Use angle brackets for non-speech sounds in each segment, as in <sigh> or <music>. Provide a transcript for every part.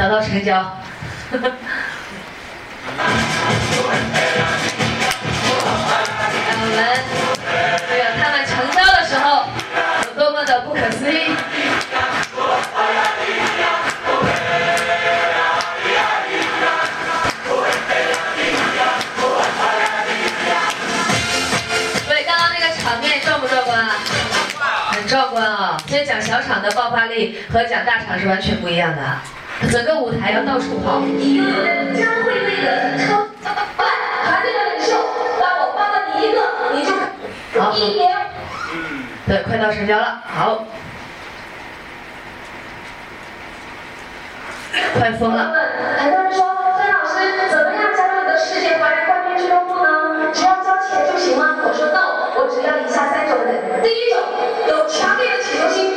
达到成交。我们这个他们成交的时候有多么的不可思议。所以刚刚那个场面壮不壮观啊？很壮观啊！所以讲小场的爆发力和讲大场是完全不一样的，整个舞台要到处跑。你拥有的将会为的超快团队的领袖，当我帮了你一个，你就好一年对，快到成交了，好，快疯了。很多人说，孙老师怎么样加入你的世界华人冠军俱乐部呢？只要交钱就行吗？我说 no，我只要以下三种人。第一种，有强烈的企图心，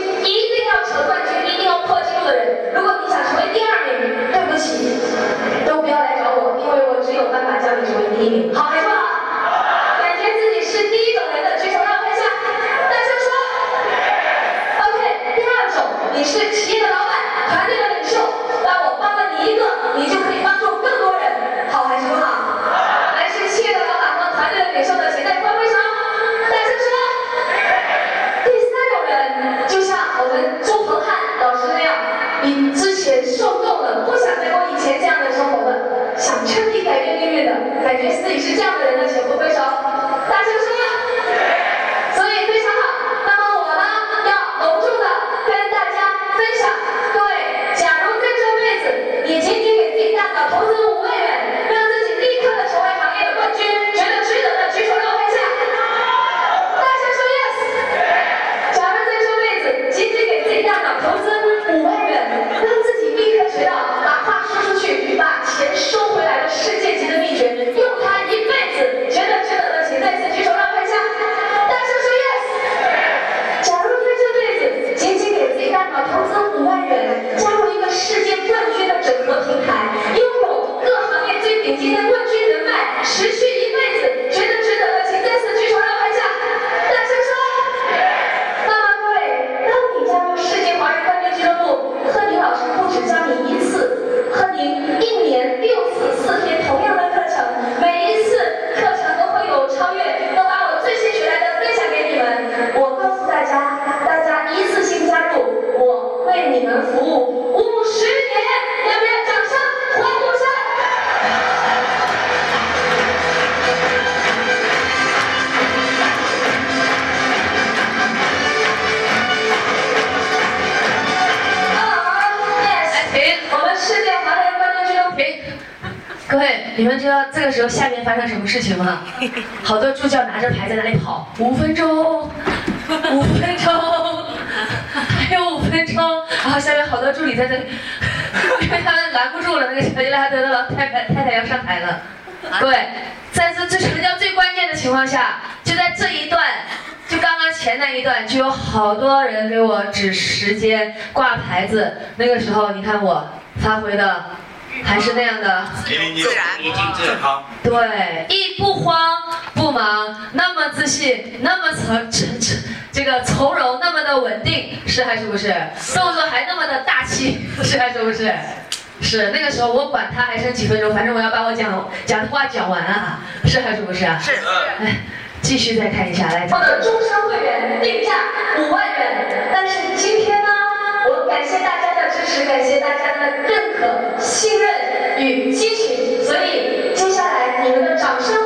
发生什么事情了？好多助教拿着牌在那里跑，五分钟，<laughs> 五分钟，还有五分钟，然后下面好多助理在这里，<laughs> 因为他们拦不住了，那个小伊拉德的老太太太太要上台了。各位，在这这成交最关键的情况下，就在这一段，就刚刚前那一段，就有好多人给我指时间、挂牌子。那个时候，你看我发挥的还是那样的，淋漓尽致，一尽健康。对，一不慌不忙，那么自信，那么从这这这个从容，那么的稳定，是还是不是？动作还那么的大气，是还是不是？是那个时候我管他还剩几分钟，反正我要把我讲讲的话讲完啊，是还是不是啊？是。哎，继续再看一下，来，我的终身会员定价五万元，但是今天是，感谢大家的认可、信任与支持，所以接下来你们的掌声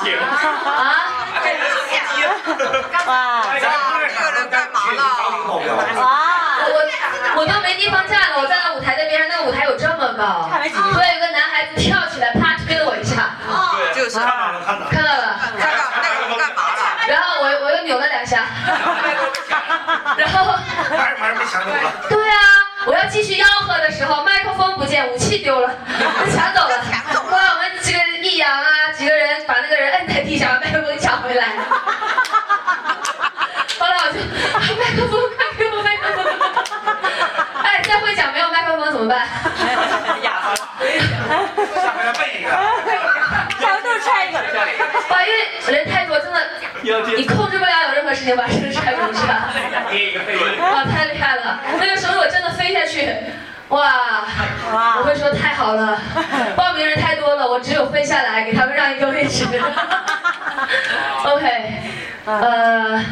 啊！哎，你是司啊？哇！这个人干嘛呢？啊！我我都没地方站了，我站在舞台那边，那个舞台有这么高，突然有个男孩子跳起来，啪推了我一下。啊！就是。看到了，看到了。看到了。看到了。干嘛了？然后我我又扭了两下。<laughs> 然后。还还没抢走了。对啊，我要继续吆喝的时候，麦克风不见，武器丢了，抢走了。<laughs> 哑巴，下面再背一个，全部拆一个。因为人太多，真的，你控制不了有任何事情把身子拆不是？<laughs> 哇，太厉害了！那个绳子我真的飞下去，哇！我会说太好了，报名人太多了，我只有飞下来给他们让一个位置。OK，呃，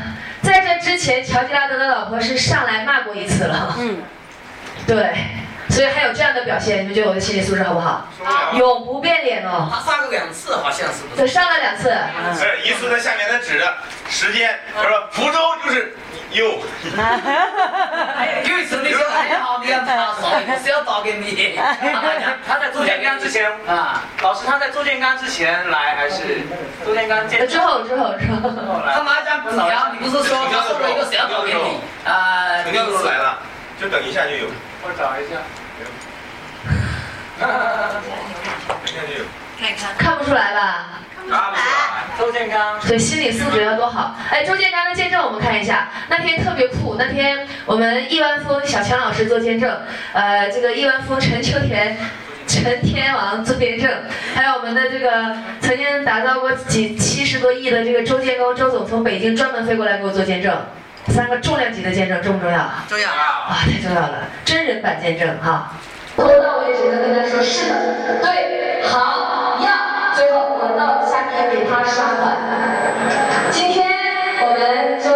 在这之前，乔吉拉德的老婆是上来骂过一次了。嗯，对。所以还有这样的表现，你们觉得我的心理素质好不好？永不变脸哦。他上过两次，好像是不是？他上了两次。是，一次在下面，他指着时间，他说福州就是又。又一次，你说哎呀，好，你要他说，我是要找给你。他在周建刚之前 <laughs> 啊，老师他在周建刚之前来还是周建刚见？之后之后之后。他麻将不聊，你不是说说了一个谁要找给你？啊，成交是来了，就等一下就有。我找一下。看不出来吧？看不出来。周建刚，所以心理素质要多好。哎，周建刚的见证我们看一下，那天特别酷。那天我们亿万富翁小强老师做见证，呃，这个亿万富翁陈秋田。陈天王做见证，还有我们的这个曾经打造过几七十多亿的这个周建刚周总从北京专门飞过来给我做见证，三个重量级的见证重不重要啊？重要。啊，太重要了，真人版见证哈。从头到尾只能跟他说是的，对，好，要，最后我到下面给他刷款。今天我们就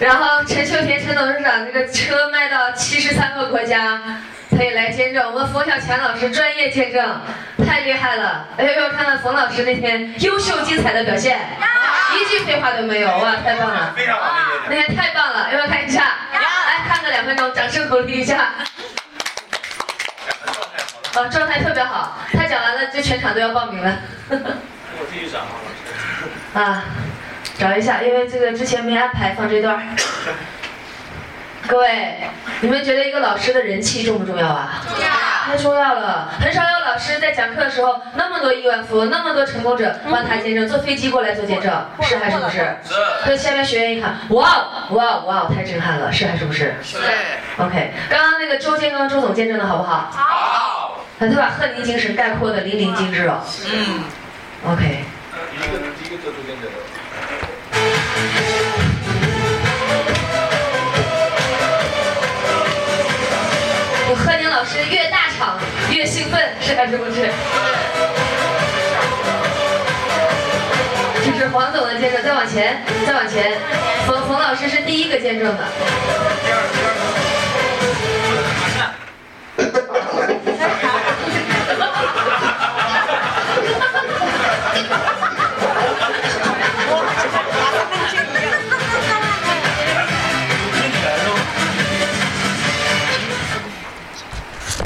然后陈秀田陈董事长这个车卖到七十三个国家，他也来见证。我们冯小强老师专业见证，太厉害了！哎呦呦，看到冯老师那天优秀精彩的表现，一句废话都没有，哇，太棒了！非常好，那天太棒了，要不要看一下？来看个两分钟，掌声鼓励一下。啊，状态特别好，他讲完了就全场都要报名了。我继续讲啊，老师。<laughs> 啊。找一下，因为这个之前没安排放这段儿。<laughs> 各位，你们觉得一个老师的人气重不重要啊？重要，太重要了。很少有老师在讲课的时候，那么多亿万富翁，那么多成功者帮他见证，坐飞机过来做见证，是还是不是？是。对，下面学员一看，哇哦，哇哦，哇哦，太震撼了，是还是不是？是。OK，刚刚那个周建刚、周总见证的好不好？好。他把恨您精神概括的淋漓尽致了。嗯。OK。我贺宁老师越大场越兴奋是还是不是？这是黄总的见证再往前再往前冯冯老师是第一个见证的。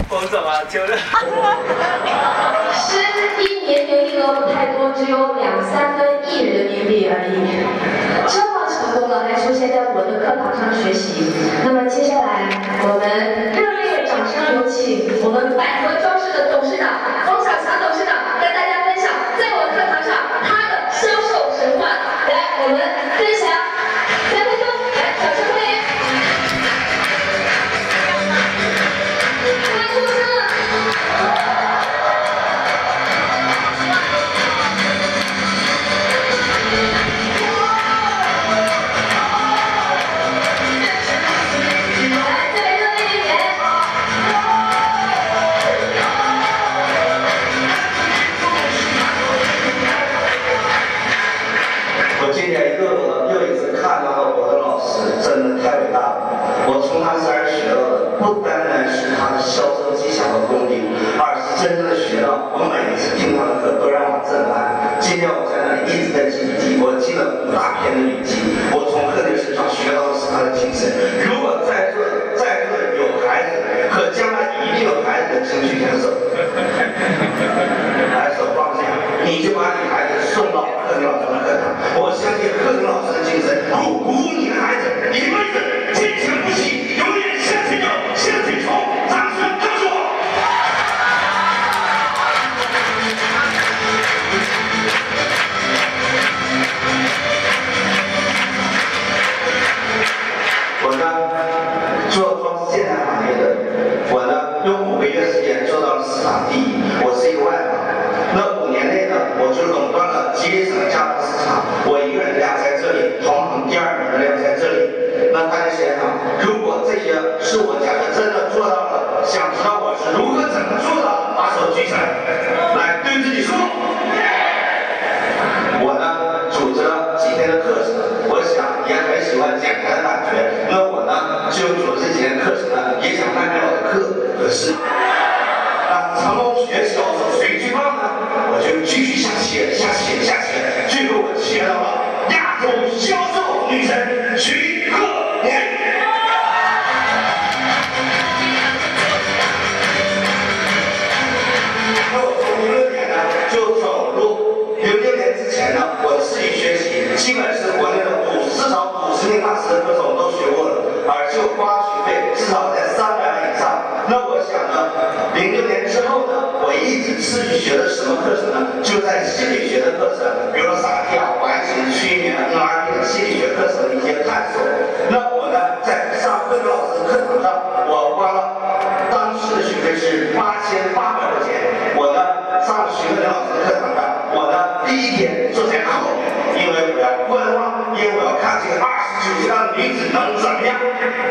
冯总啊，求了！十一年营业额不太多，只有两三分亿人民币而已。这么成功了，还出现在我的课堂上学习。那么接下来，我们热烈掌声有请我们百合装饰的董事长冯小强董事长。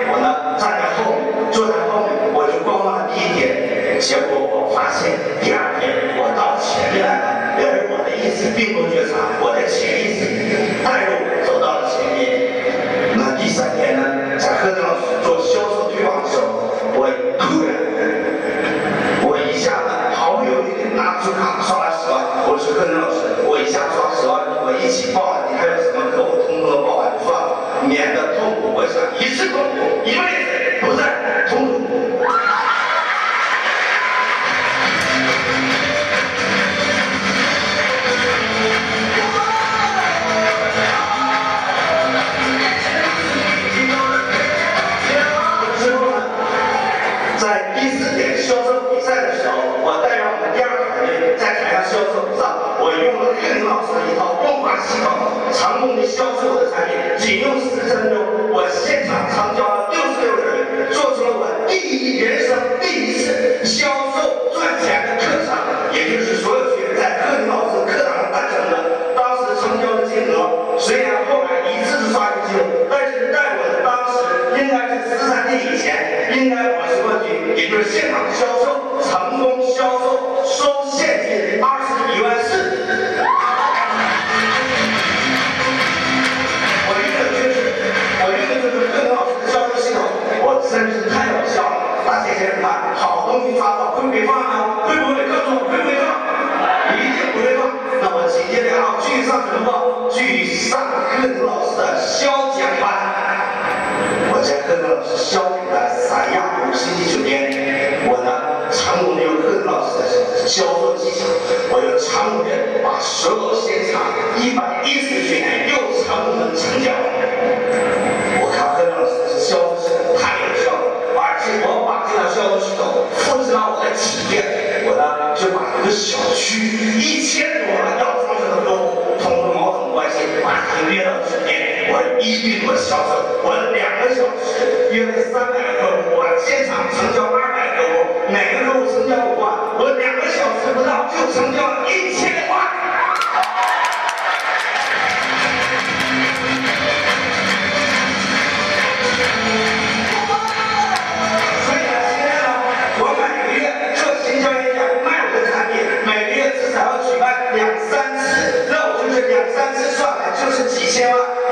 我呢，站在后面，坐在后面，我就观望了一点，结果我发现。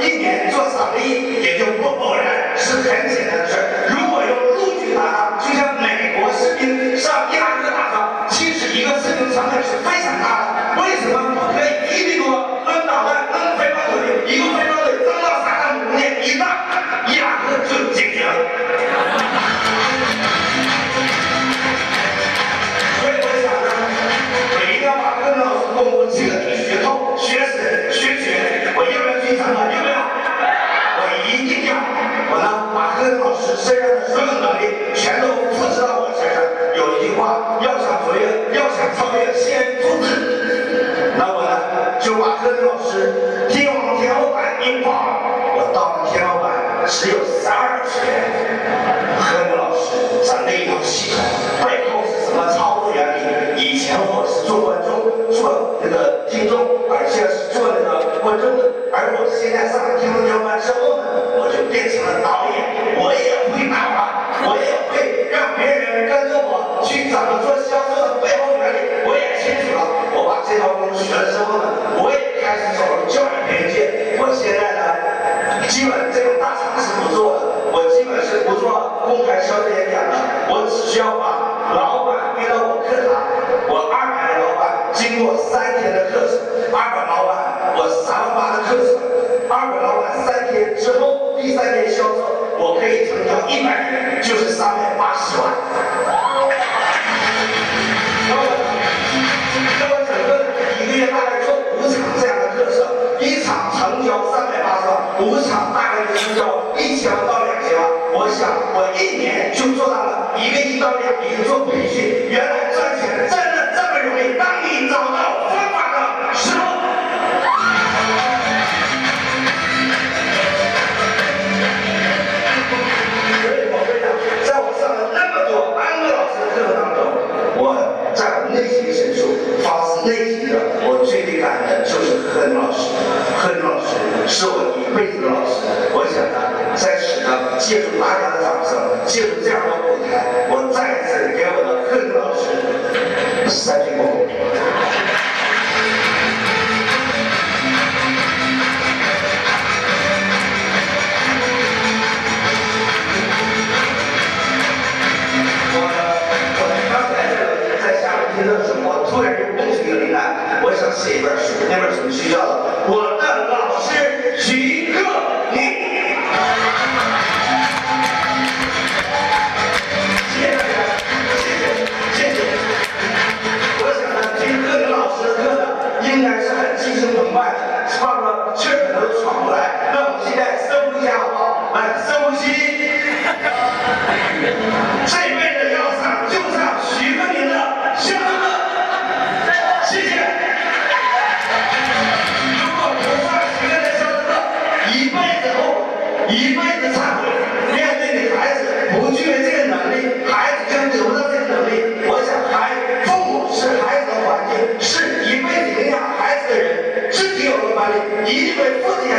一年做三个亿也就不偶然，是很简单的事。如果要入军打仗，就像美国士兵上伊拉克打仗，其实一个士兵成本是。老师，听我们天花板一棒，我到了天花板只有三十。何明老师，咱内部系统背后是什么操作原理？以前我是做观众，做那个听众，而且是做那个观众的。而我现在上了天王天花板之后呢，我就变成了导演，我也会打话，我也会让别人跟着我去怎么做销售的背后原理，我也清楚了。我把这套东西学了之后呢？基本这种大厂是不做的我基本是不做公开销售演讲的我只需要这本书那本书需要的我的老师徐克宁谢谢大家谢谢谢谢。我想呢听各位老师的课应该是很激情澎湃的是吧确实都闯过来那我们现在深呼吸好来深呼吸这一一辈子忏悔。面对你孩子不具备这个能力，孩子将得不到这个能力。我想，孩父母是孩子的环境，是一辈子影响孩子的人，自己有了管理，一定会复制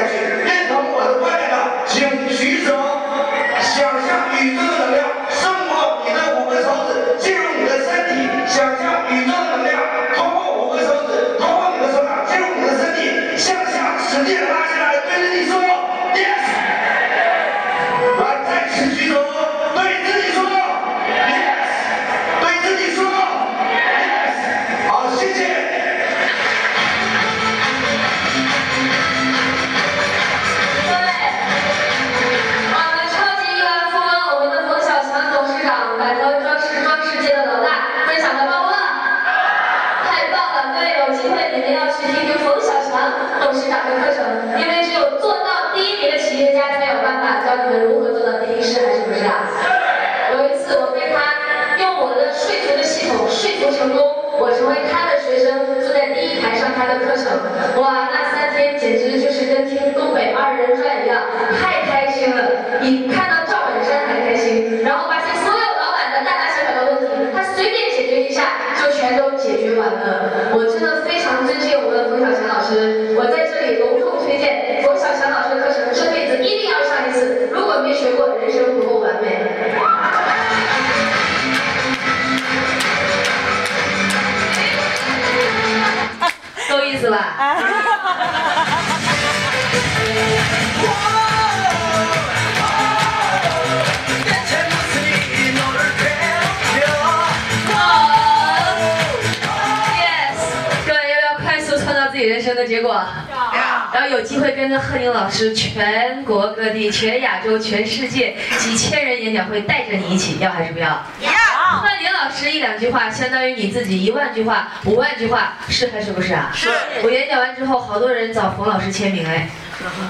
跟着贺宁老师全国各地、全亚洲、全世界几千人演讲会带着你一起，要还是不要？要贺宁老师一两句话，相当于你自己一万句话、五万句话，是还是不是啊？是我演讲完之后，好多人找冯老师签名哎。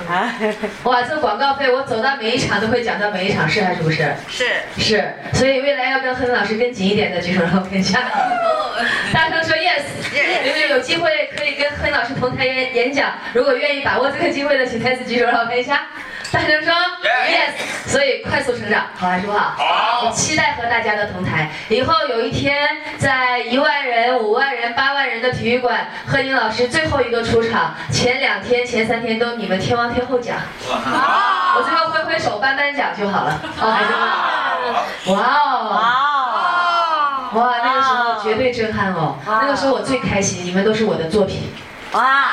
<laughs> 哇，这广告费我走到每一场都会讲到每一场，是还是不是？是是，所以未来要跟贺宁老师跟紧一点的举手让我看一下。<laughs> 大声说 yes，因为有机会可以跟贺宁老师同台演演讲，如果愿意把握这个机会的，请再次举手让我看一下。大声说 yes，所以快速成长，好还是不好？好我期待和大家的同台。以后有一天，在一万人、五万人、八万人的体育馆，贺宁老师最后一个出场，前两天、前三天都你们天王天后奖，我最后挥挥手颁颁奖就好了。好还是不好？哇哦！哇哇，那个时候绝对震撼哦！那个时候我最开心，你们都是我的作品。哇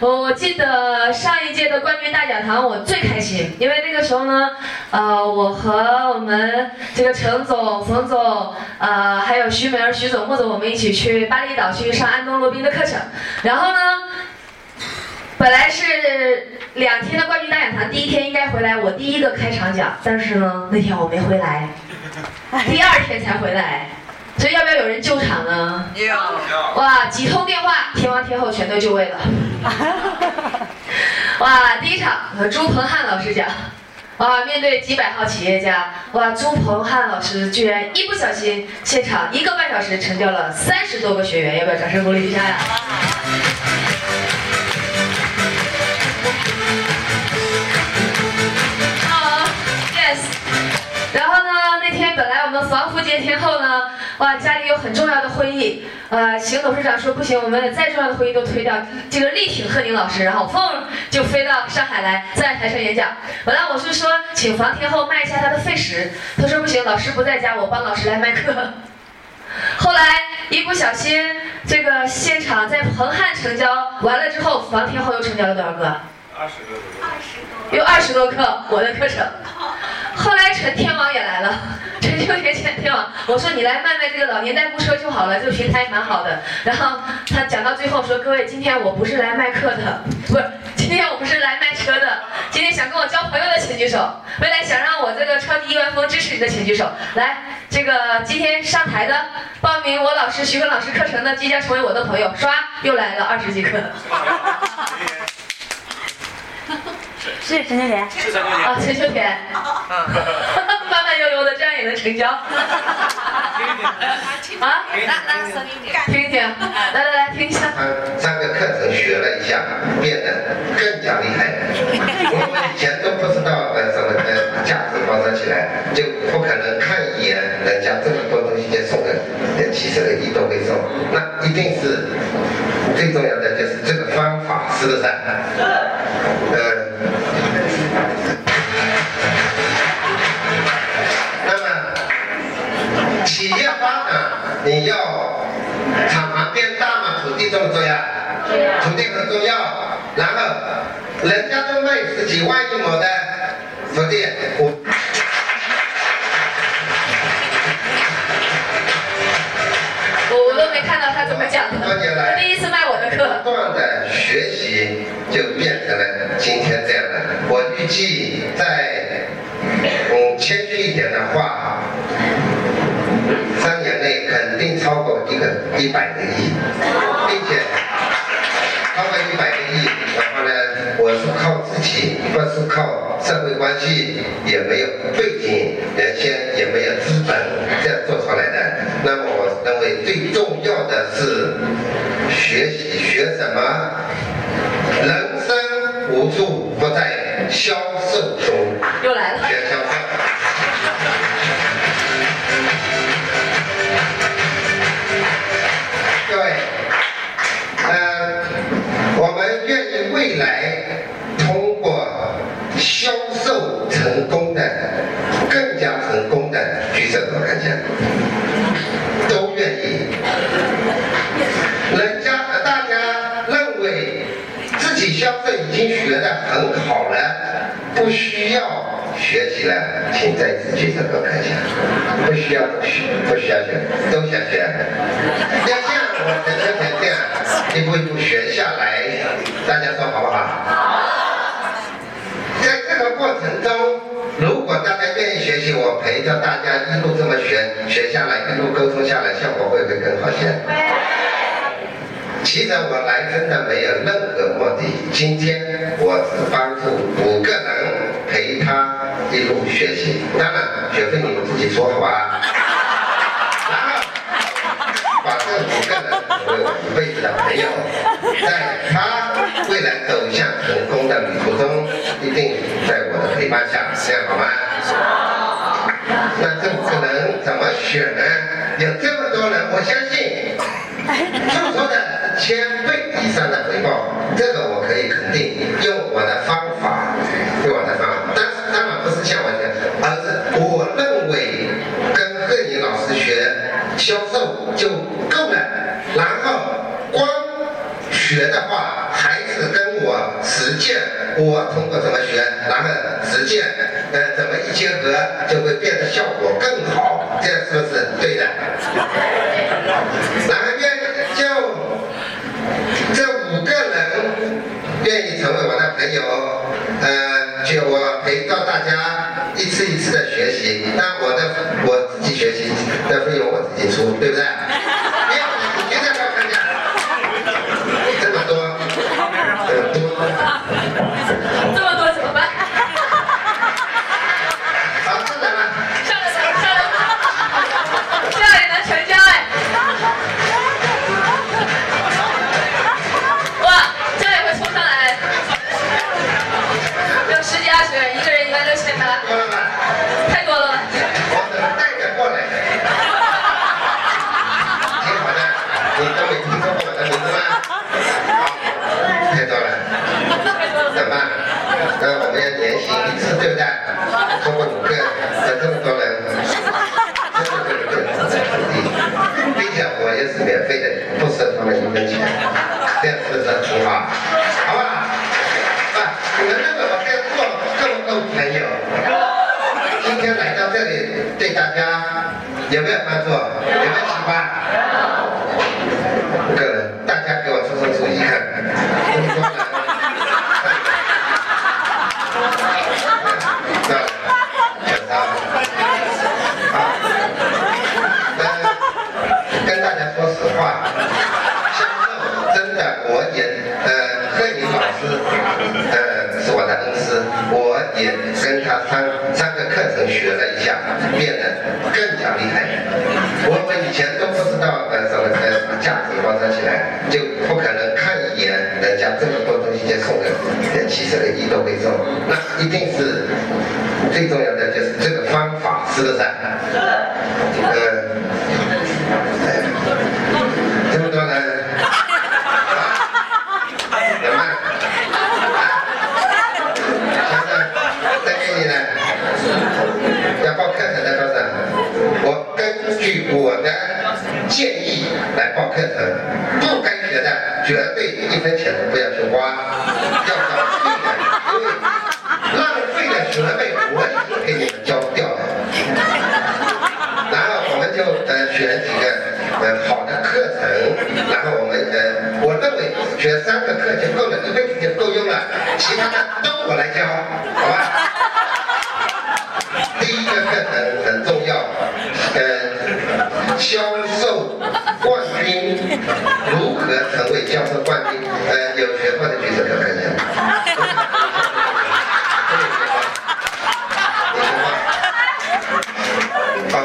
我 <laughs> 我记得上一届的冠军大讲堂我最开心，因为那个时候呢，呃，我和我们这个陈总、冯总，呃，还有徐梅儿、徐总、莫总，我们一起去巴厘岛去上安东罗宾的课程。然后呢，本来是两天的冠军大讲堂，第一天应该回来，我第一个开场讲，但是呢，那天我没回来，<laughs> 第二天才回来，所以要不要有人救场呢？要哇，几通电话，天王天后全都就位了。<laughs> 哇，第一场和朱鹏汉老师讲，哇，面对几百号企业家，哇，朱鹏汉老师居然一不小心，现场一个半小时成交了三十多个学员，要不要掌声鼓励一下呀？天本来我们防福节天后呢，哇，家里有很重要的会议，呃，邢董事长说不行，我们再重要的会议都推掉，这个力挺贺宁老师，然后凤就飞到上海来，在台上演讲。本来我是说请房天后卖一下她的废食，他说不行，老师不在家，我帮老师来卖课。后来一不小心，这个现场在彭汉成交完了之后，房天后又成交了多少个？二十个。有二十多课我的课程。后来陈天王也来了，<laughs> 陈秋田陈天王，我说你来卖卖这个老年代步车就好了，这个平台蛮好的。然后他讲到最后说，各位，今天我不是来卖课的，不是，今天我不是来卖车的，今天想跟我交朋友的请举手，未来想让我这个超级亿万富翁支持你的请举手。来，这个今天上台的报名我老师徐坤老师课程的，即将成为我的朋友，刷又来了二十几个。<laughs> 是陈秋田。是陈秋田。啊，陈秋田。<laughs> 慢慢悠悠的，这样也能成交。<laughs> 啊？那那声音点。听一听，来来来，听一下。他三个课程学了一下，变得更加厉害。<laughs> 我们以前都不知道呃什么呃价值放上起来，就不可能看一眼人家这么多东西就送个呃七十个亿都会送，那一定是最重要的就是这个方法，是不是？呃，企业发展你要厂房变大嘛，土地重不重要？土地很重要。然后人家都卖十几万一亩的土地，我我我都没看到他怎么讲的，多年来他第一次卖我的课。不断的学习，就变成了今天这样的。我预计在嗯谦虚一点的话，三年内肯定超过一个一百个亿，并且超过一百个亿，然后呢，我是靠自己，不是靠社会关系，也没有背景，原先也没有资本这样做出来的。那么我认为最重要的是学习，学什么？人生无处不在销售中，已经学得很好了，不需要学习了，请再次举手给我看一下，不需要学，不需要学，都想学。要像我陈秋田这样一步一步学下来，大家说好不好？好。在这个过程中，如果大家愿意学习，我陪着大家一路这么学学下来，一路沟通下来，效果会不会更好些？其实我来真的没有任何目的，今天我只帮助五个人陪他一路学习，当然学费你们自己出好吧？然后把这五个人成为我一辈子的朋友，在他未来走向成功的旅途中，一定在我的陪伴下，这样好吗？那这五个人怎么选呢？有这么多人，我相信做出的千倍以上的回报，这个我可以肯定，用我的方法，用我的方法，但是当然不是像我这样，而是我认为跟贺宁老师学销售就够了，然后光学的话，还是跟我实践，我通过怎么学，然后实践，呃，怎么一结合，就会变得效果更也是免费的，不收他们一分钱，这样是不是很好？好不好？啊，你们认为我这样做够不够朋友？今天来到这里，对大家有没有帮助？有没有启发？变得更加厉害。我们以前都不知道呃什么呃什么价值包装起来，就不可能看一眼人家这么多东西就送个呃七十个亿都会送，那一定是最重要的就是这个方法，是不是？据我的建议来报课程，不该学的绝对一分钱都不要去花，要找，浪费的学费我已经给你们交掉了。然后我们就呃选几个呃好的课程，然后我们呃我认为选三个课就够了，一辈子就够用了，其他的都我来教，好吧？第一个课程很重要，呃，销售冠军如何成为销售冠军？呃，有学过的举手给我看一下。有学过。哦，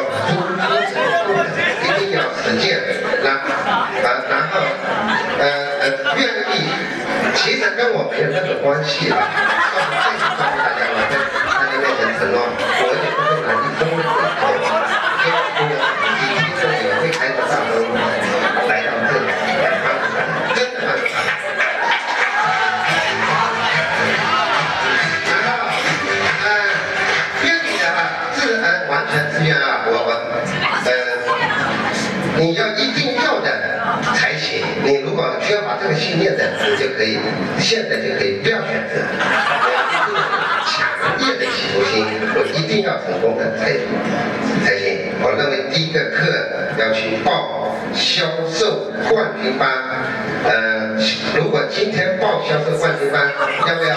一定要实践，然啊，然后呃呃愿意，其实跟我没有任何关系啊。一定要成功的才才行。我认为第一个课要去报销售冠军班。呃，如果今天报销售冠军班，要不要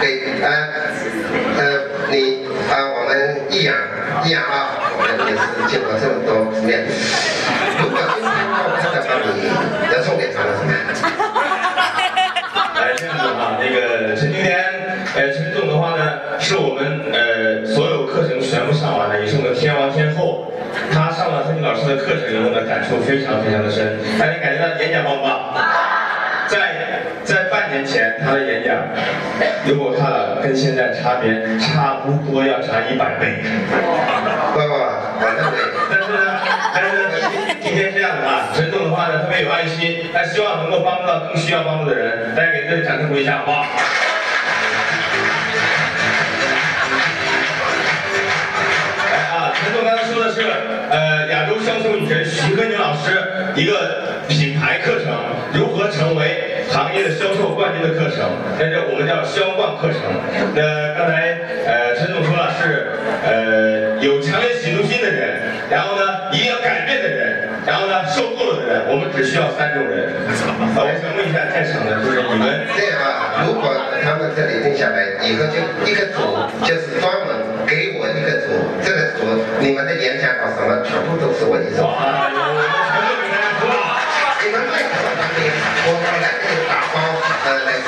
给啊呃你啊、我们易阳易阳啊，我们也是见过这么多面。了陈静老师的课程以后呢，感触非常非常的深。大家感觉到演讲棒不棒？<laughs> 在在半年前，他的演讲，如果看了，跟现在差别差不多要差一百倍。不不，我认为但是呢，但是呢，今今天这样的啊，陈总的话呢特别有爱心，他希望能够帮助到更需要帮助的人，大家给这位掌声鼓励一下，好不好？来 <laughs> 啊，陈总刚才说的是，呃，一个品牌课程，如何成为行业的销售冠军的课程，那这我们叫销冠课程。那刚才呃陈总说了是呃有强烈企图心的人，然后呢一定要改变的人，然后呢受够了的人，我们只需要三种人。呃，我想问一下在场的就是你们。这样啊，如果他们这里定下来，以后就一个组就是专门给我一个组，这个组你们的演讲稿什么全部都是我一手。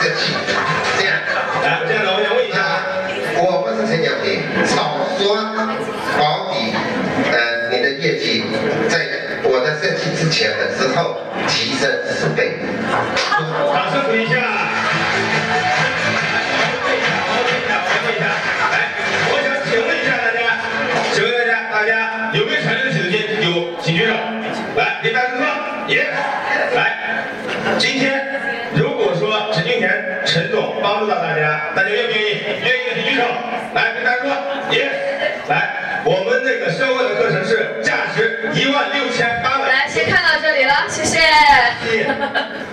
设计，这样。来，这样的我想问一下啊，我不是陈小平，少说保底，呃，你的业绩在我的设计之前的时候提升四倍。<laughs> 掌声鼓励一下。帮助到大家，大家愿不愿意？愿意的请举手。来，跟大家说，耶！来，我们那个销冠的课程是价值一万六千八百。来，先看到这里了，谢谢。谢谢。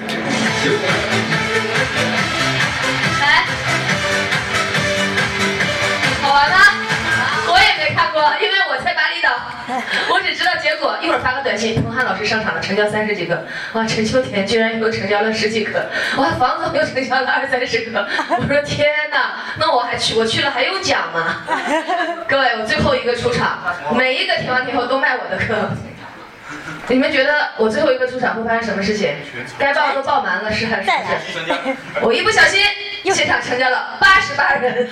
<laughs> 我只知道结果。一会儿发个短信，彭汉老师上场了，成交三十几个。哇，陈秋田居然又成交了十几个，哇，房总又成交了二三十个。我说天哪，那我还去，我去了还有奖吗？<laughs> 各位，我最后一个出场，每一个天王天后都卖我的课。你们觉得我最后一个出场会发生什么事情？该报都报满了，是还是不是？我一不小心，现场成交了八十八人。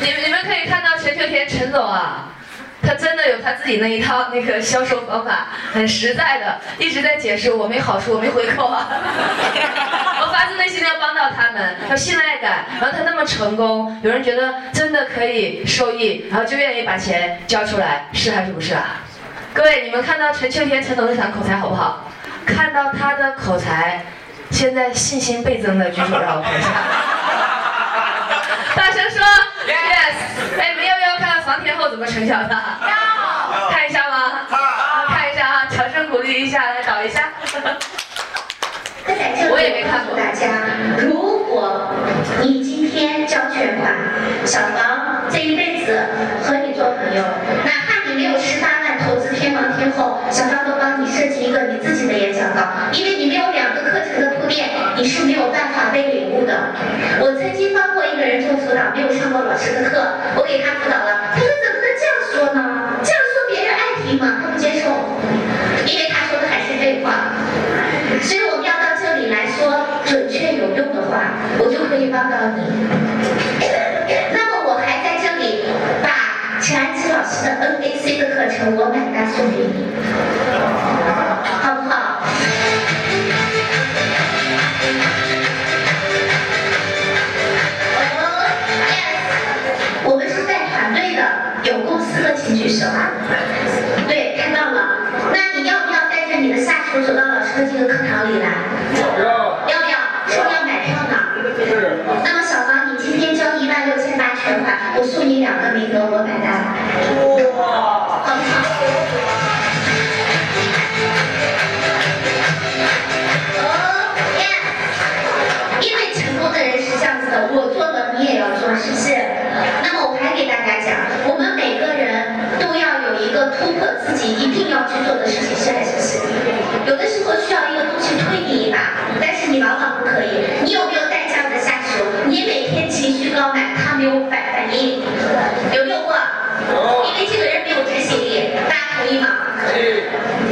你们你们可以看到陈秋田陈总啊。他真的有他自己那一套那个销售方法很实在的一直在解释我没好处我没回扣啊。<laughs> 我发自内心的要帮到他们要信赖感然后他那么成功有人觉得真的可以受益然后就愿意把钱交出来是还是不是啊？各位你们看到陈秋田陈总那场口才好不好？看到他的口才现在信心倍增的举手让我看一下。<laughs> 哎，没有要看房天后怎么成交的？要看一下吗？看一下啊，掌声鼓励一下，来倒一下。我也没看过告诉大家，如果你今天交全款，小房这一辈子和你做朋友，那么我还在这里把陈安琪老师的 NAC 的课程我买单送给你，好不好？我们是带团队的，有公司的请举手啊。对，看到了。那你要不要带着你的下属走到老师的这个课堂里来？要不要？说要买票呢。那么小芳，你今天交一万六千八全款，送你两个名额，我买单。好不好？哦耶！因为成功的人是这样子的，我做了，你也要做，是不是？那么我还给大家讲，我们每个人都要有一个突破自己一定要去做的事情，是还是不是？有的时候需要一个东西推你一把，但是你往往不可以。你有没有没有过？因为这个人没有执行力，大家同意吗？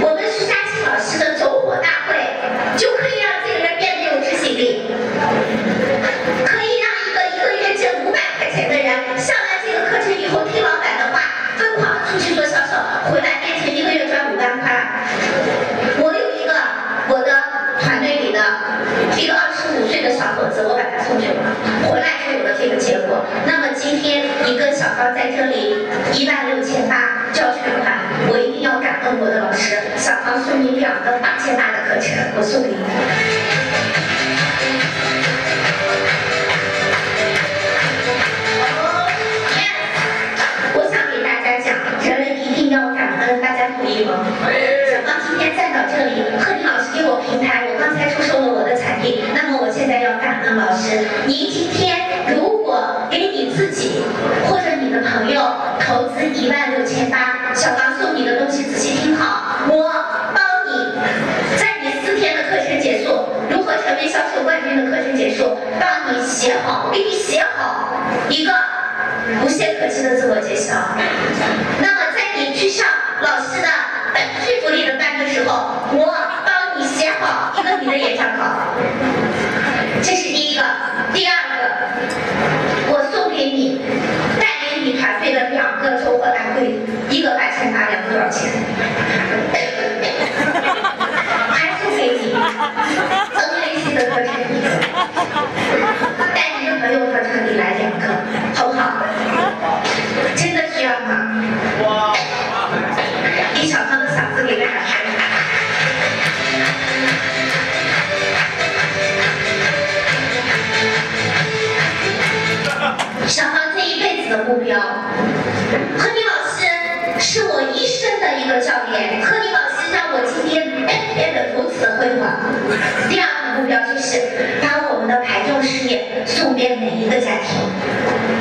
我们是沙琪老师的走火大会，就可以让这个人变得有执行力。送你两个八千八的课程，我送给你。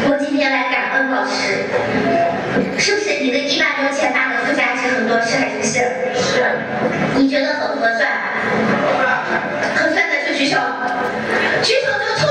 我今天来感恩老师，是不是你的一万六千八的附加值很多？是还是不是？是。你觉得合不合算？合算的就举手，举手就错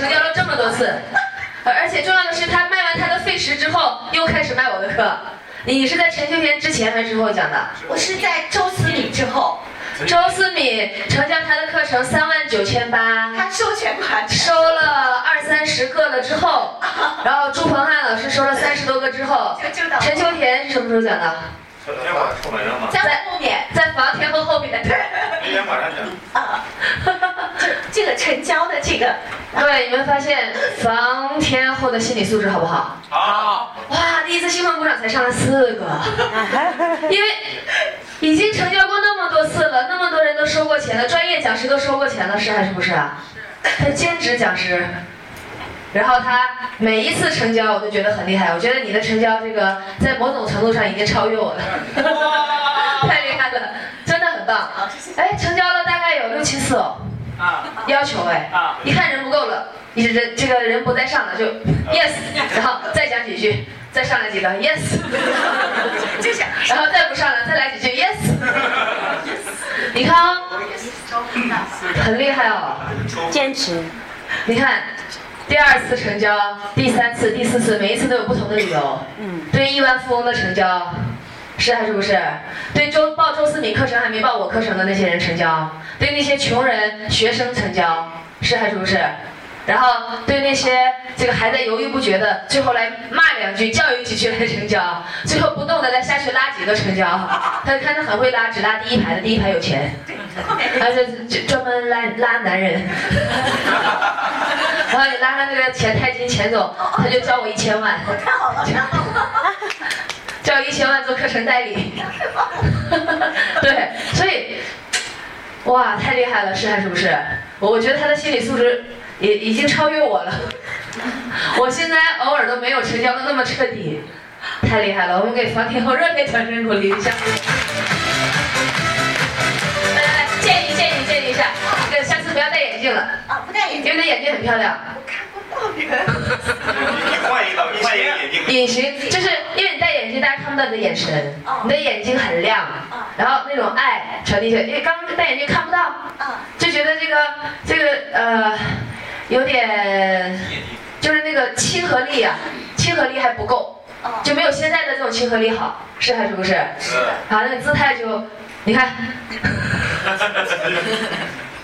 成交了这么多次，而且重要的是，他卖完他的费时之后，又开始卖我的课。你是在陈秋田之前还是之后讲的？我是在周思敏之后，周思敏成交他的课程三万九千八，他收全款，收了二三十个了之后，<laughs> 然后朱鹏汉老师收了三十多个之后，陈秋田是什么时候讲的？天晚上出门了吗？在后面在房天后后面。明天晚上讲。啊，这这个成交的这个，各位，你们发现房天后的心理素质好不好？好。哇，第一次兴奋鼓掌才上了四个，因为已经成交过那么多次了，那么多人都收过钱了，专业讲师都收过钱了，是还是不是啊？他兼职讲师，然后他每一次成交我都觉得很厉害，我觉得你的成交这个在某种程度上已经超越我了，<laughs> 太厉害了，真的很棒。哎，成交了大概有六七次哦。啊。要求哎，啊。一看人不够了，一直人这个人不再上了就 yes，然后再讲几句，再上来几个 yes，<laughs> 就想然后再不上了再来几句 yes，<laughs> 你看哦，很厉害哦，坚持。你看。第二次成交，第三次、第四次，每一次都有不同的理由。嗯，对亿万富翁的成交，是还是不是？对周报周思敏课程还没报我课程的那些人成交，对那些穷人学生成交，是还是不是？然后对那些这个还在犹豫不决的，最后来骂两句、教育几句来成交，最后不动的再下去拉几个成交。他看他很会拉，只拉第一排的，第一排有钱，而且就专门拉拉男人。<laughs> 然后你拉上那个钱太金钱总，他就交我一千万。太好了，太好了。交一千万做课程代理，<laughs> 对，所以，哇，太厉害了，是还是不是？我我觉得他的心理素质也已经超越我了，我现在偶尔都没有成交的那么彻底，太厉害了！我们给房天后热烈掌声鼓励一下。来来来，建议建议建议一下，这个下次不要戴眼镜了，啊，不戴眼镜，因为你的眼睛很漂亮。我看不到人。你 <laughs> 换一个，你换一个眼镜。隐形就是因为你戴眼镜，大家看不到你的眼神，你的眼睛很亮，然后那种爱传递出来。因为刚刚戴眼镜看不到，啊，就觉得这个这个呃有点就是那个亲和力啊，亲和力还不够，就没有现在的这种亲和力好，是还是不是？是。啊，那个姿态就你看，<laughs>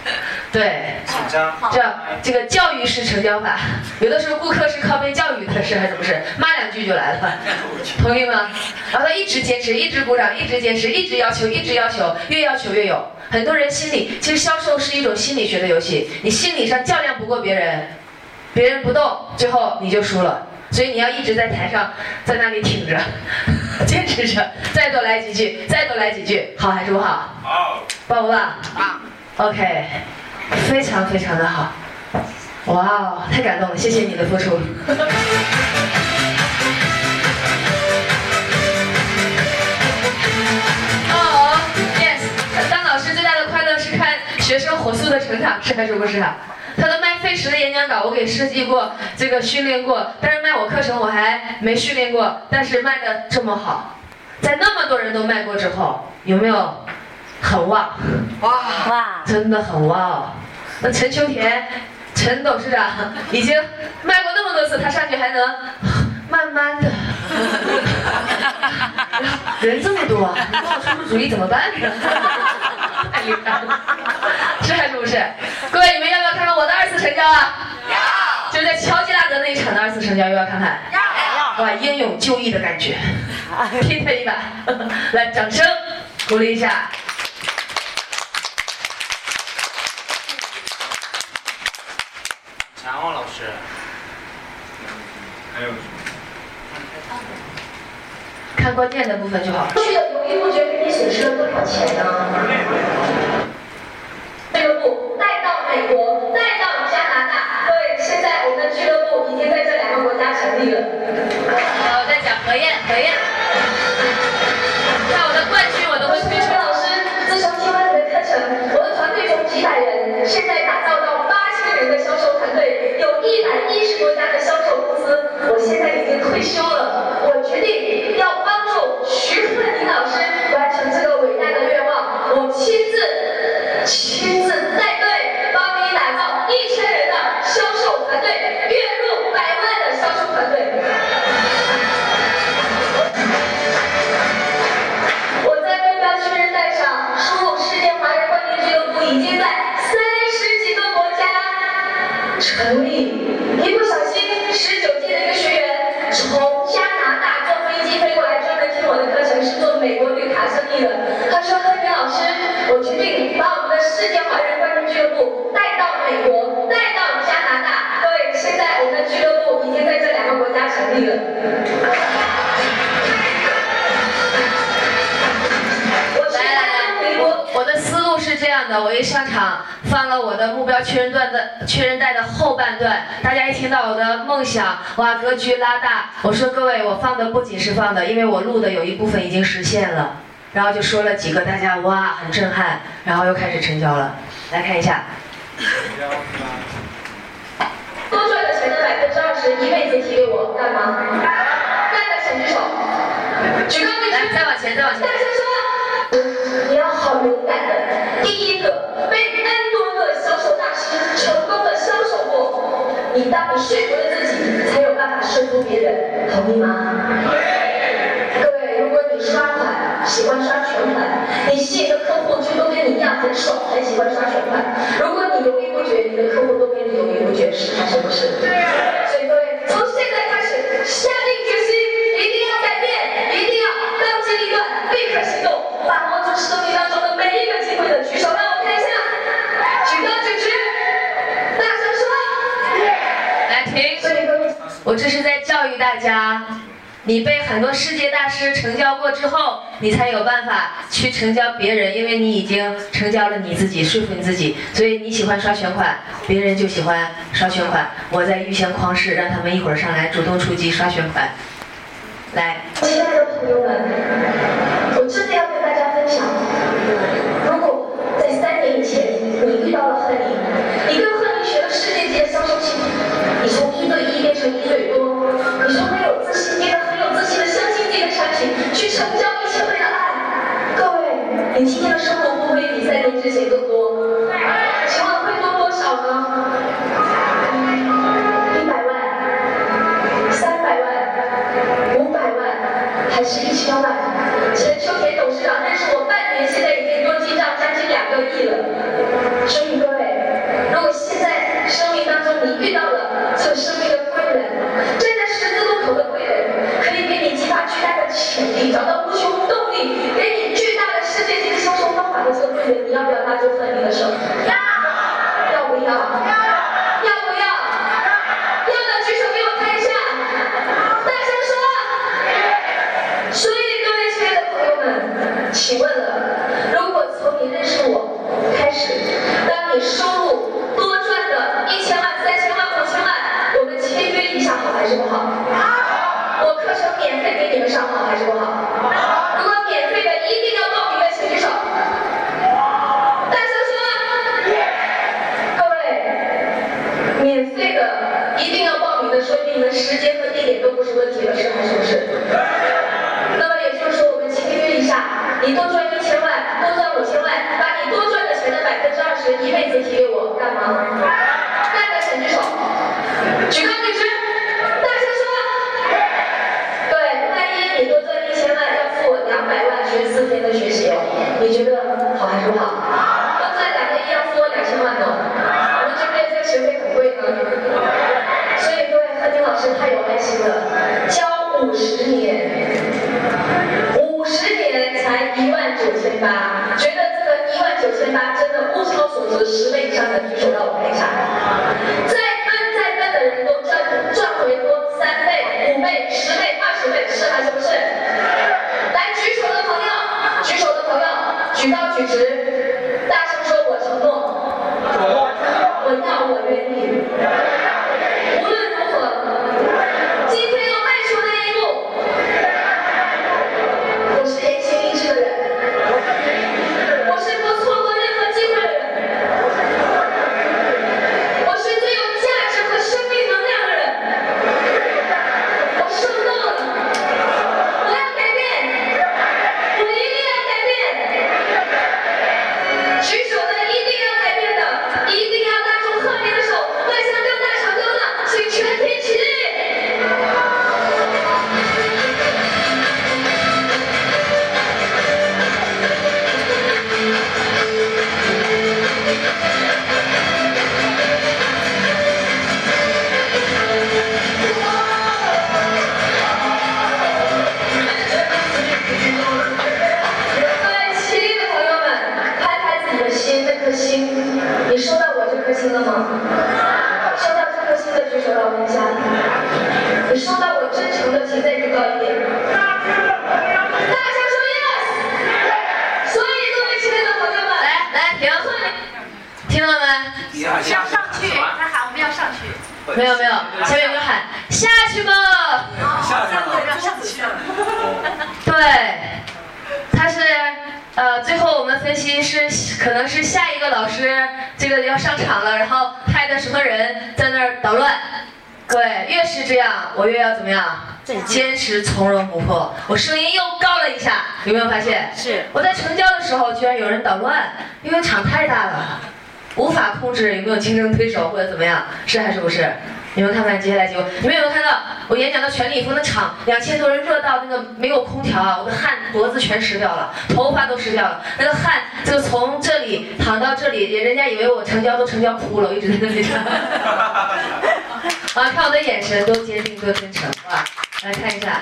<laughs> 对。紧张。这这个教育式成交法，有的时候顾客是靠被教育的，是还是不是？骂两句就来了，<laughs> 同意吗？然后他一直坚持，一直鼓掌，一直坚持，一直要求，一直要求，越要求越有。很多人心里，其实销售是一种心理学的游戏，你心理上较量不过别人，别人不动，最后你就输了。所以你要一直在台上，在那里挺着，<laughs> 坚持着，再多来几句，再多来几句，好还是不好？好。棒不棒？棒。OK，非常非常的好。哇哦，太感动了，谢谢你的付出。哦，<laughs> yes，当老师最大的快乐是看学生火速的成长，是还是不是啊？他的卖费时的演讲稿我给设计过，这个训练过，但是卖我课程我还没训练过，但是卖的这么好，在那么多人都卖过之后，有没有很旺？哇哇，真的很旺哦！那陈秋田陈董事长已经卖过那么多次，他上去还能慢慢的。<laughs> 人这么多，你帮我出出主意怎么办呢？太厉害了，是还是不是？各位，你们要不要看看我的二次成交啊？要。就是在乔吉拉德那一场的二次成交，要不要看看？要。哇，英勇就义的感觉，<laughs> 拼他一把，来，掌声鼓励一下。强旺老师，还有。看关键的部分就好。去的犹豫不决，给你损失了多少钱呢？俱乐部带到美国，带到加拿大。各位，现在我们的俱乐部已经在这两个国家成立了。我在讲何燕，何燕。的，我一上场放了我的目标确认段的确认带的后半段，大家一听到我的梦想，哇，格局拉大。我说各位，我放的不仅是放的，因为我录的有一部分已经实现了，然后就说了几个，大家哇很震撼，然后又开始成交了。来看一下。多赚的钱的百分之二十，一辈子提给我干嘛？干的请举手。举个例子。来，再往前，再往前。大声说，你要好勇敢的，第一个被 N 多个销售大师成功的销售过，你当你说服了自己，才有办法说服别人，同意吗？各位，如果你刷款喜欢刷全款，你吸引的客户就都跟你一样很爽，很喜欢刷全款。如果你犹豫不决，你的客户都跟你犹豫不决，是还是不是？对。大家，你被很多世界大师成交过之后，你才有办法去成交别人，因为你已经成交了你自己，说服你自己。所以你喜欢刷全款，别人就喜欢刷全款。我在预先框式，让他们一会儿上来主动出击刷全款。来，亲爱的朋友们，十倍以上的举手让我看一下。再笨再笨的人都赚赚回多三倍、五倍、十倍、二十倍，是还是不是？来举手的朋友，举手的朋友，举高举直。竞争推手或者怎么样是还是不是？你们看看接下来结果。你们有没有看到我演讲的全力以赴那场两千多人热到那个没有空调啊我的汗脖子全湿掉了头发都湿掉了那个汗就从这里淌到这里人家以为我成交都成交哭了我一直在那里唱 <laughs> 啊看我的眼神多坚定多真诚啊来看一下。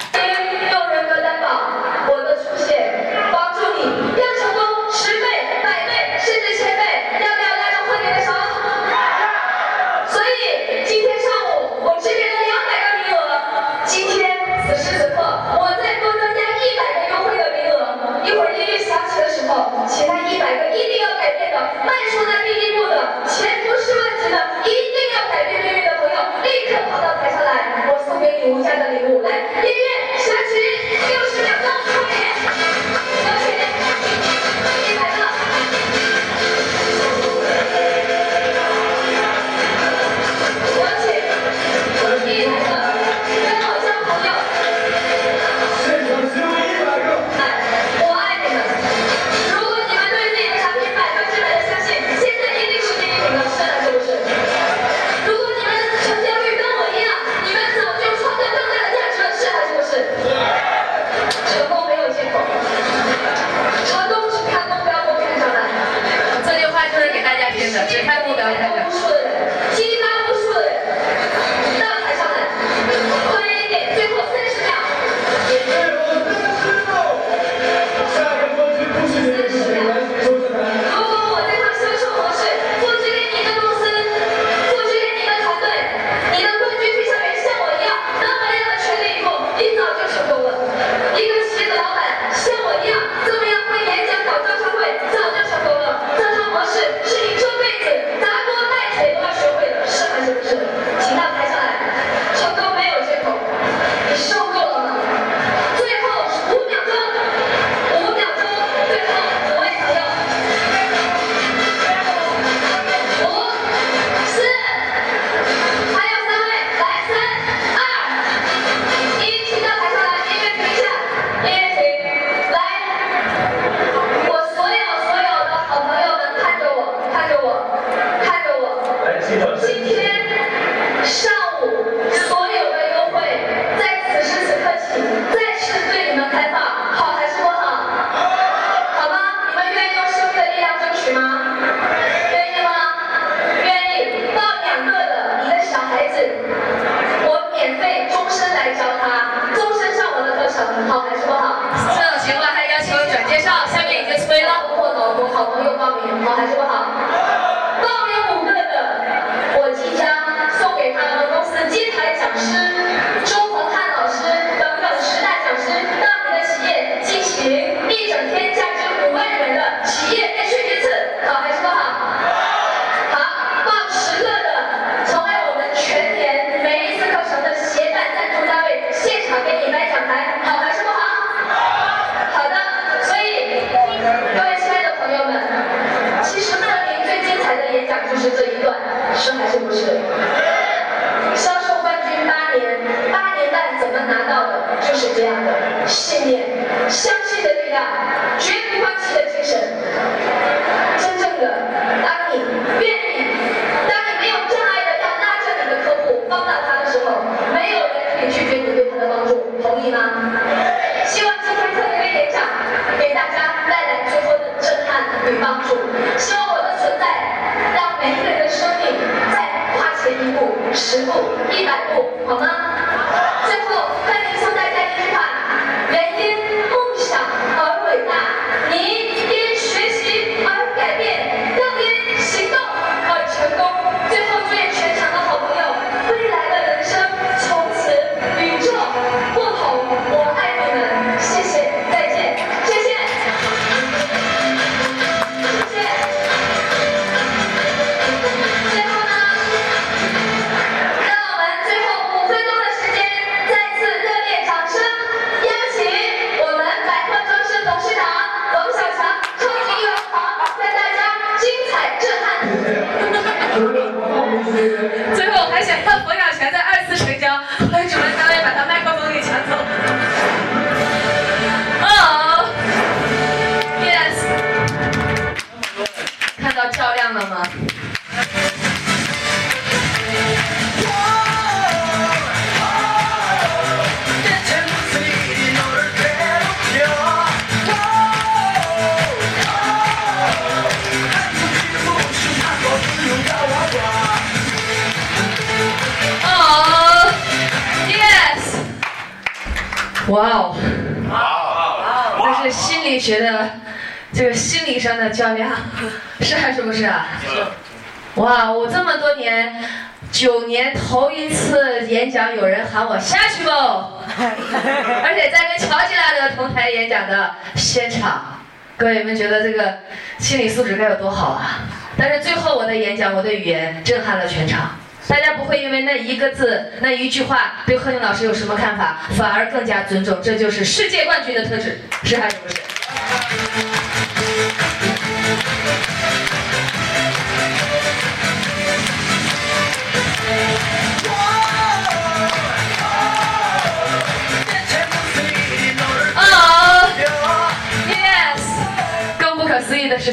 有人喊我下去不，<laughs> 而且在跟乔吉拉德同台演讲的现场，各位你们觉得这个心理素质该有多好啊？但是最后我的演讲，我的语言震撼了全场。大家不会因为那一个字、那一句话对贺宁老师有什么看法，反而更加尊重，这就是世界冠军的特质，是还是不是？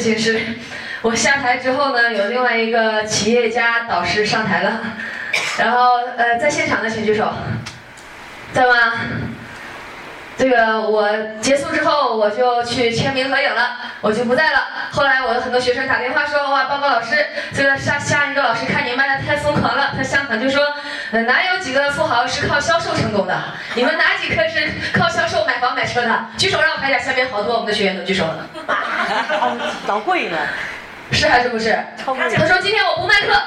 情是，我下台之后呢，有另外一个企业家导师上台了，然后呃，在现场的请举手，在吗？这个我结束之后，我就去签名合影了，我就不在了。后来我的很多学生打电话说，哇，报告老师，这个下下一个老师看你卖的太疯狂了，他香港就说，呃，哪有几个富豪是靠销售成功的？你们哪几个是靠销售买房买车的？举手让我看一下，下面好多我们的学员都举手了。<laughs> 老贵了，是还是不是？他说今天我不卖课，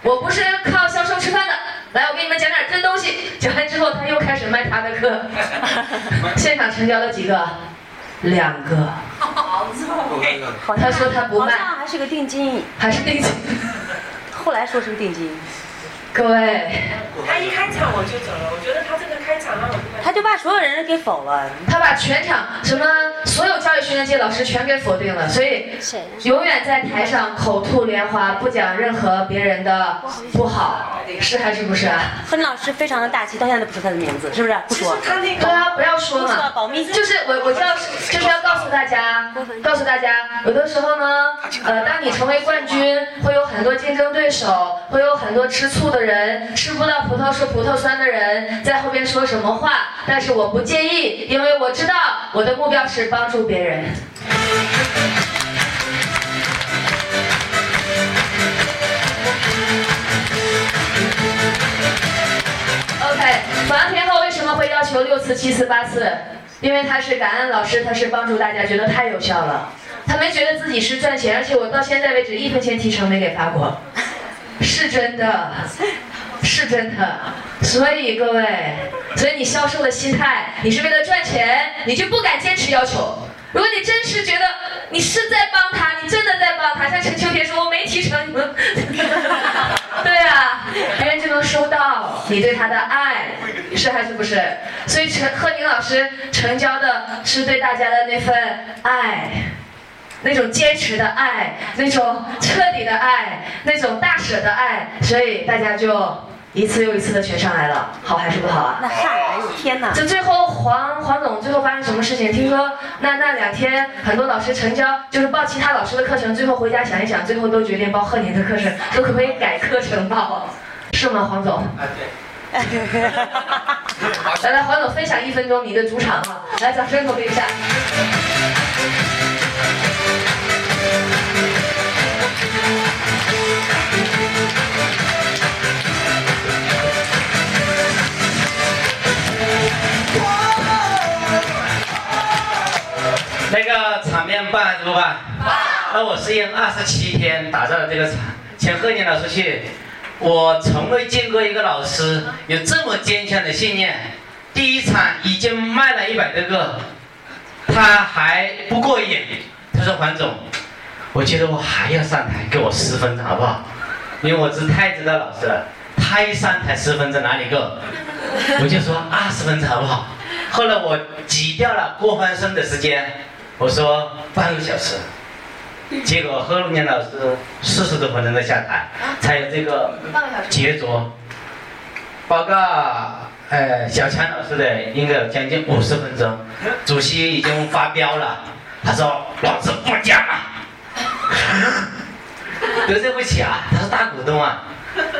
我不是靠销售吃饭的。来，我给你们讲点真东西。讲完之后，他又开始卖他的课。<laughs> 现场成交了几个？两个。他说他不卖好像还是个定金，还是定金。后来说是个定金，各位，他一开场我就走了，我觉得他这个开场让我不太。他就把所有人给否了。他把全场什么所有教育训练界老师全给否定了，所以永远在台上口吐莲花，不讲任何别人的不好，是还是不是啊？贺林老师非常的大气，到现在都不说他的名字，是不是？不说。他那对啊，不要说不说嘛，保密就是我我就要就是要告诉大家，告诉大家，有的时候呢，呃，当你成为冠军，会有很多竞争对手，会有很多吃醋的人，吃不到葡萄说葡萄酸的人，在后边说什么话，但是我不介意，因为我知道我的目标是帮助别人。OK，保阳天后为什么会要求六次、七次、八次？因为他是感恩老师，他是帮助大家，觉得太有效了。他没觉得自己是赚钱，而且我到现在为止一分钱提成没给发过，是真的，是真的。所以各位，所以你销售的心态，你是为了赚钱，你就不敢坚持要求。如果你真是觉得你是在帮他，你真的在帮他，像陈秋天说我没提成，你们，对啊，别人就能收到你对他的爱，是还是不是？所以陈贺宁老师成交的是对大家的那份爱。那种坚持的爱，那种彻底的爱，那种大舍的爱，所以大家就一次又一次的全上来了，好还是不好啊？那嗨，哎呦天哪！就最后黄黄总最后发生什么事情？听说那那两天很多老师成交，就是报其他老师的课程，最后回家想一想，最后都决定报贺年的课程，说可不可以改课程报？是吗，黄总？啊对。<laughs> 来来，黄总分享一分钟你的主场啊！来，掌声鼓励一下。那个场面办还是不办？那我是用二十七天打造的这个场，请贺年老师去。我从未见过一个老师有这么坚强的信念。第一场已经卖了一百多个，他还不过瘾。他说：“黄总，我觉得我还要上台，给我十分钟好不好？因为我是太知道老师了，他一上台十分钟哪里够？<laughs> 我就说二十分钟好不好？后来我挤掉了郭欢生的时间，我说半个小时。结果贺龙年老师四十多分钟才下台，才有这个杰作。报告，呃，小强老师的应该有将近五十分钟，主席已经发飙了，他说老子不讲了，<laughs> 得罪不起啊，他是大股东啊。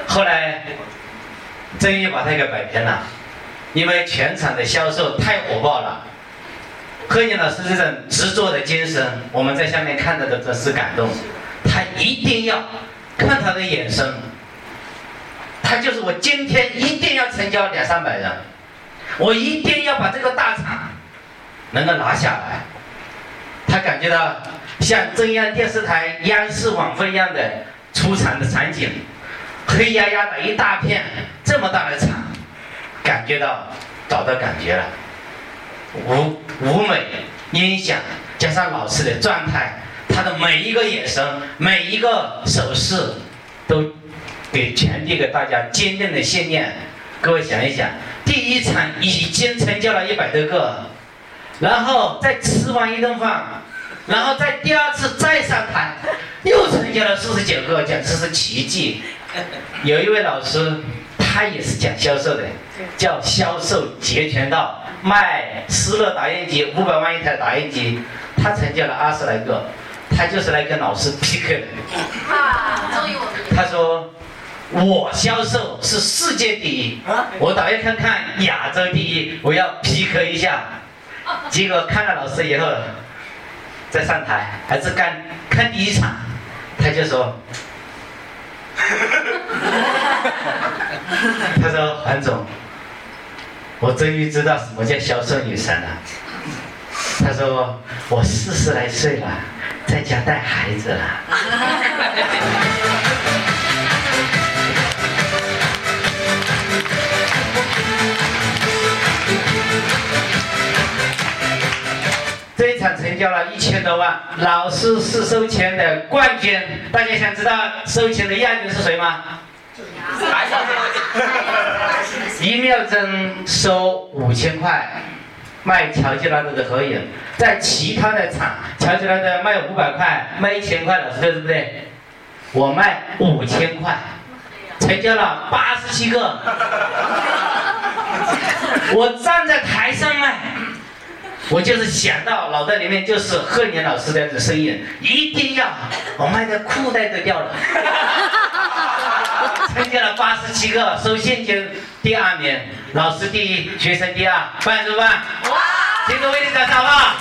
后来终于把他给摆平了，因为全场的销售太火爆了。贺年老师这种执着的精神，我们在下面看到的真是感动。他一定要看他的眼神，他就是我今天一定要成交两三百人，我一定要把这个大厂能够拿下来。他感觉到像中央电视台央视晚会一样的出场的场景，黑压压的一大片，这么大的场，感觉到找到感觉了。舞舞美、音响加上老师的状态，他的每一个眼神、每一个手势，都给传递给大家坚定的信念。各位想一想，第一场已经成交了一百多个，然后再吃完一顿饭，然后在第二次再上台，又成交了四十九个，简直是奇迹。有一位老师，他也是讲销售的，叫销售截拳道。卖施乐打印机五百万一台打印机，他成交了二十来个，他就是来跟老师 PK 的。他说我销售是世界第一，我倒要看看亚洲第一，我要 PK 一下。结果看了老师以后，再上台还是干看第一场，他就说，<laughs> 他说黄总。我终于知道什么叫销售女神了。他说我四十来岁了，在家带孩子了。这一场成交了一千多万，老师是收钱的冠军。大家想知道收钱的亚军是谁吗？一秒钟收五千块，卖乔吉拉德的合影，在其他的厂，乔吉拉德卖五百块，卖一千块，的对不对？我卖五千块，成交了八十七个。我站在台上卖，我就是想到脑袋里面就是贺年老师的声音，一定要，我卖的裤带都掉了。参加了八十七个，收现金第二名，老师第一，学生第二，办不办？哇！请各位领导好不好？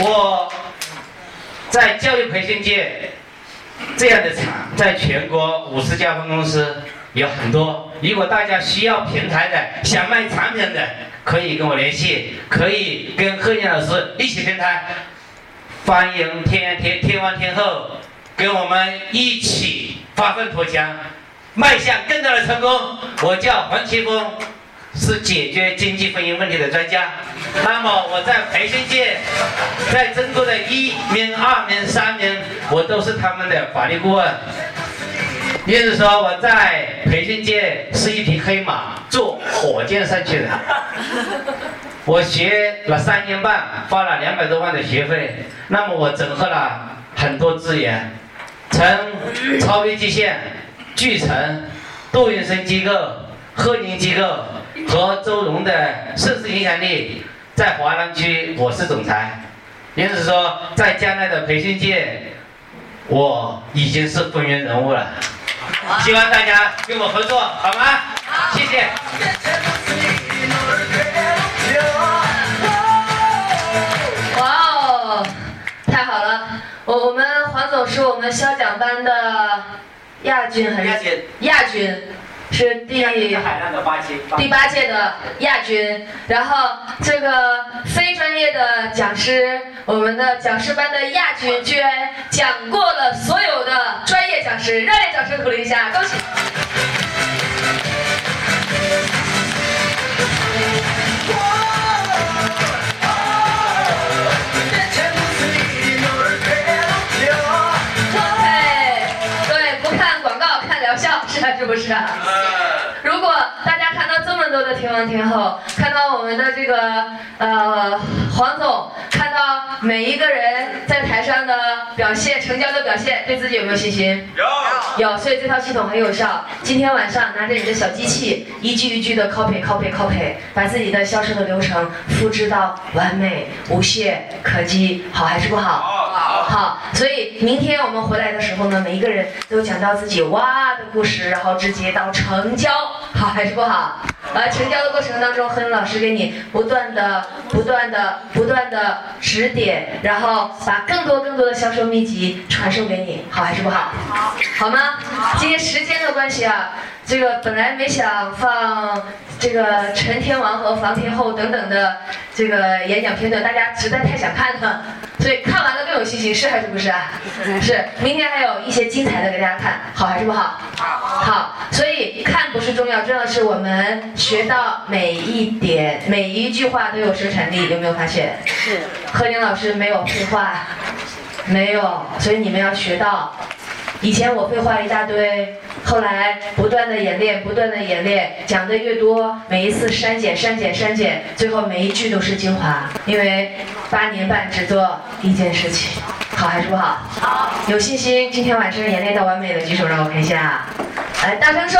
我在教育培训界这样的厂，在全国五十家分公司有很多。如果大家需要平台的，想卖产品的，可以跟我联系，可以跟贺建老师一起平台。欢迎天天天王天后跟我们一起发奋图强，迈向更大的成功。我叫黄奇峰，是解决经济婚姻问题的专家。那么我在培训界，在中国的一名、二名、三名，我都是他们的法律顾问。也就是说，我在培训界是一匹黑马，坐火箭上去的。我学了三年半，花了两百多万的学费。那么我整合了很多资源，从 <laughs> 超微机线、聚成、杜云生机构、贺宁机构和周荣的盛世影响力，在华南区我是总裁。也就是说，在将来的培训界，我已经是风云人物了。希望大家跟我合作，好吗？好谢谢。我我们黄总是我们肖奖班的亚军还是亚军？亚军是第第八届的亚军。然后这个非专业的讲师，我们的讲师班的亚军，居然讲过了所有的专业讲师，热烈掌声鼓励一下，恭喜！不是啊？如果么多的天王天后，看到我们的这个呃黄总，看到每一个人在台上的表现、成交的表现，对自己有没有信心？有。有，所以这套系统很有效。今天晚上拿着你的小机器，一句一句的 copy copy copy，把自己的销售的流程复制到完美无懈可击，好还是不好？好。好，所以明天我们回来的时候呢，每一个人都讲到自己哇的故事，然后直接到成交，好还是不好？呃，成交的过程当中，何勇老师给你不断的、不断的、不断的指点，然后把更多更多的销售秘籍传授给你，好还是不好？好，好吗？今天时间的关系啊，这个本来没想放这个陈天王和房天后等等的这个演讲片段，大家实在太想看了，<laughs> 所以看完了更有信心，是还是不是啊？<laughs> 是。明天还有一些精彩的给大家看，好还是不好？好。所以看不是重要，重要的是我们学到每一点、每一句话都有生产力，有没有发现？是。何宁老师没有废话，没有，所以你们要学到。以前我废话一大堆，后来不断的演练，不断的演练，讲的越多，每一次删减、删减、删减，最后每一句都是精华。因为八年半只做一件事情，好还是不好？好。有信心，今天晚上演练到完美的举手让我看一下。来，大声说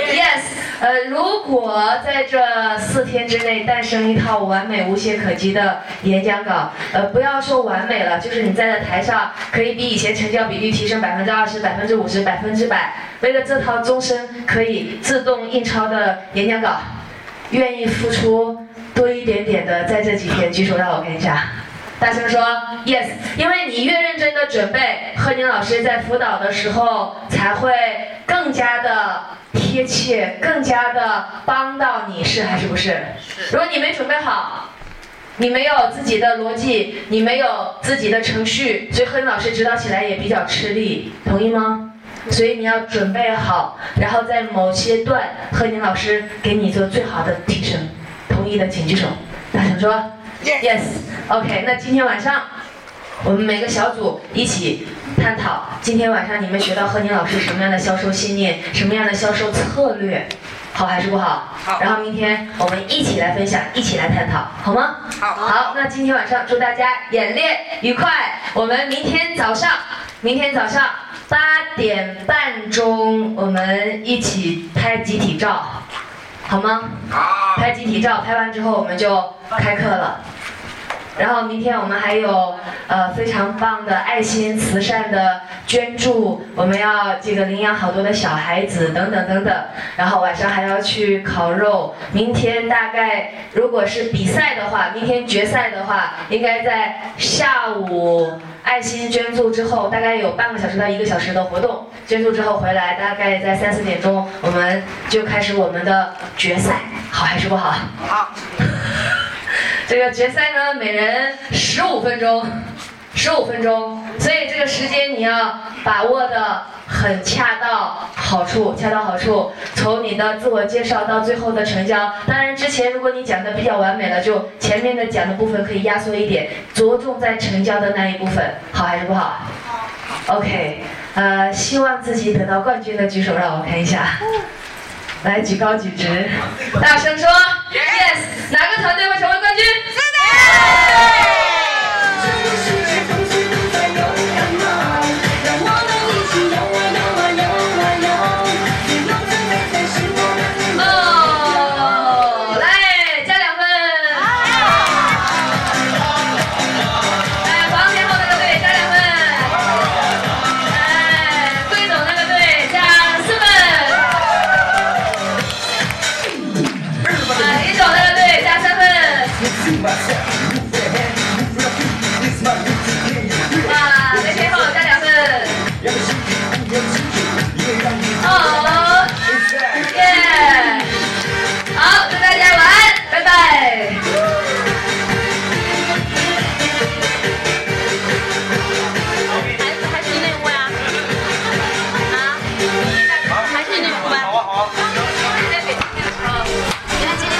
yes。呃，如果在这四天之内诞生一套完美无懈可击的演讲稿，呃，不要说完美了，就是你站在台上可以比以前成交比例提升百分之二十、百分之五十、百分之百。为了这套终身可以自动印钞的演讲稿，愿意付出多一点点的，在这几天举手让我看一下。大声说 yes，因为你越认真的准备，贺宁老师在辅导的时候才会更加的贴切，更加的帮到你，是还是不是？是。如果你没准备好，你没有自己的逻辑，你没有自己的程序，所以贺宁老师指导起来也比较吃力，同意吗？所以你要准备好，然后在某些段，贺宁老师给你做最好的提升。同意的请举手。大声说。Yes，OK，那今天晚上我们每个小组一起探讨，今天晚上你们学到贺宁老师什么样的销售信念，什么样的销售策略，好还是不好？好。然后明天我们一起来分享，一起来探讨，好吗？好。好，那今天晚上祝大家演练愉快。我们明天早上，明天早上八点半钟，我们一起拍集体照，好吗？好。拍集体照，拍完之后我们就开课了。然后明天我们还有呃非常棒的爱心慈善的捐助，我们要这个领养好多的小孩子等等等等。然后晚上还要去烤肉。明天大概如果是比赛的话，明天决赛的话，应该在下午爱心捐助之后，大概有半个小时到一个小时的活动。捐助之后回来，大概在三四点钟，我们就开始我们的决赛，好还是不好？好。这个决赛呢，每人十五分钟，十五分钟，所以这个时间你要把握的很恰到好处，恰到好处。从你的自我介绍到最后的成交，当然之前如果你讲的比较完美了，就前面的讲的部分可以压缩一点，着重在成交的那一部分，好还是不好？好。OK，呃，希望自己得到冠军的举手让我看一下。来举高举直，大声说 yes！哪个团队会成为冠军？哦，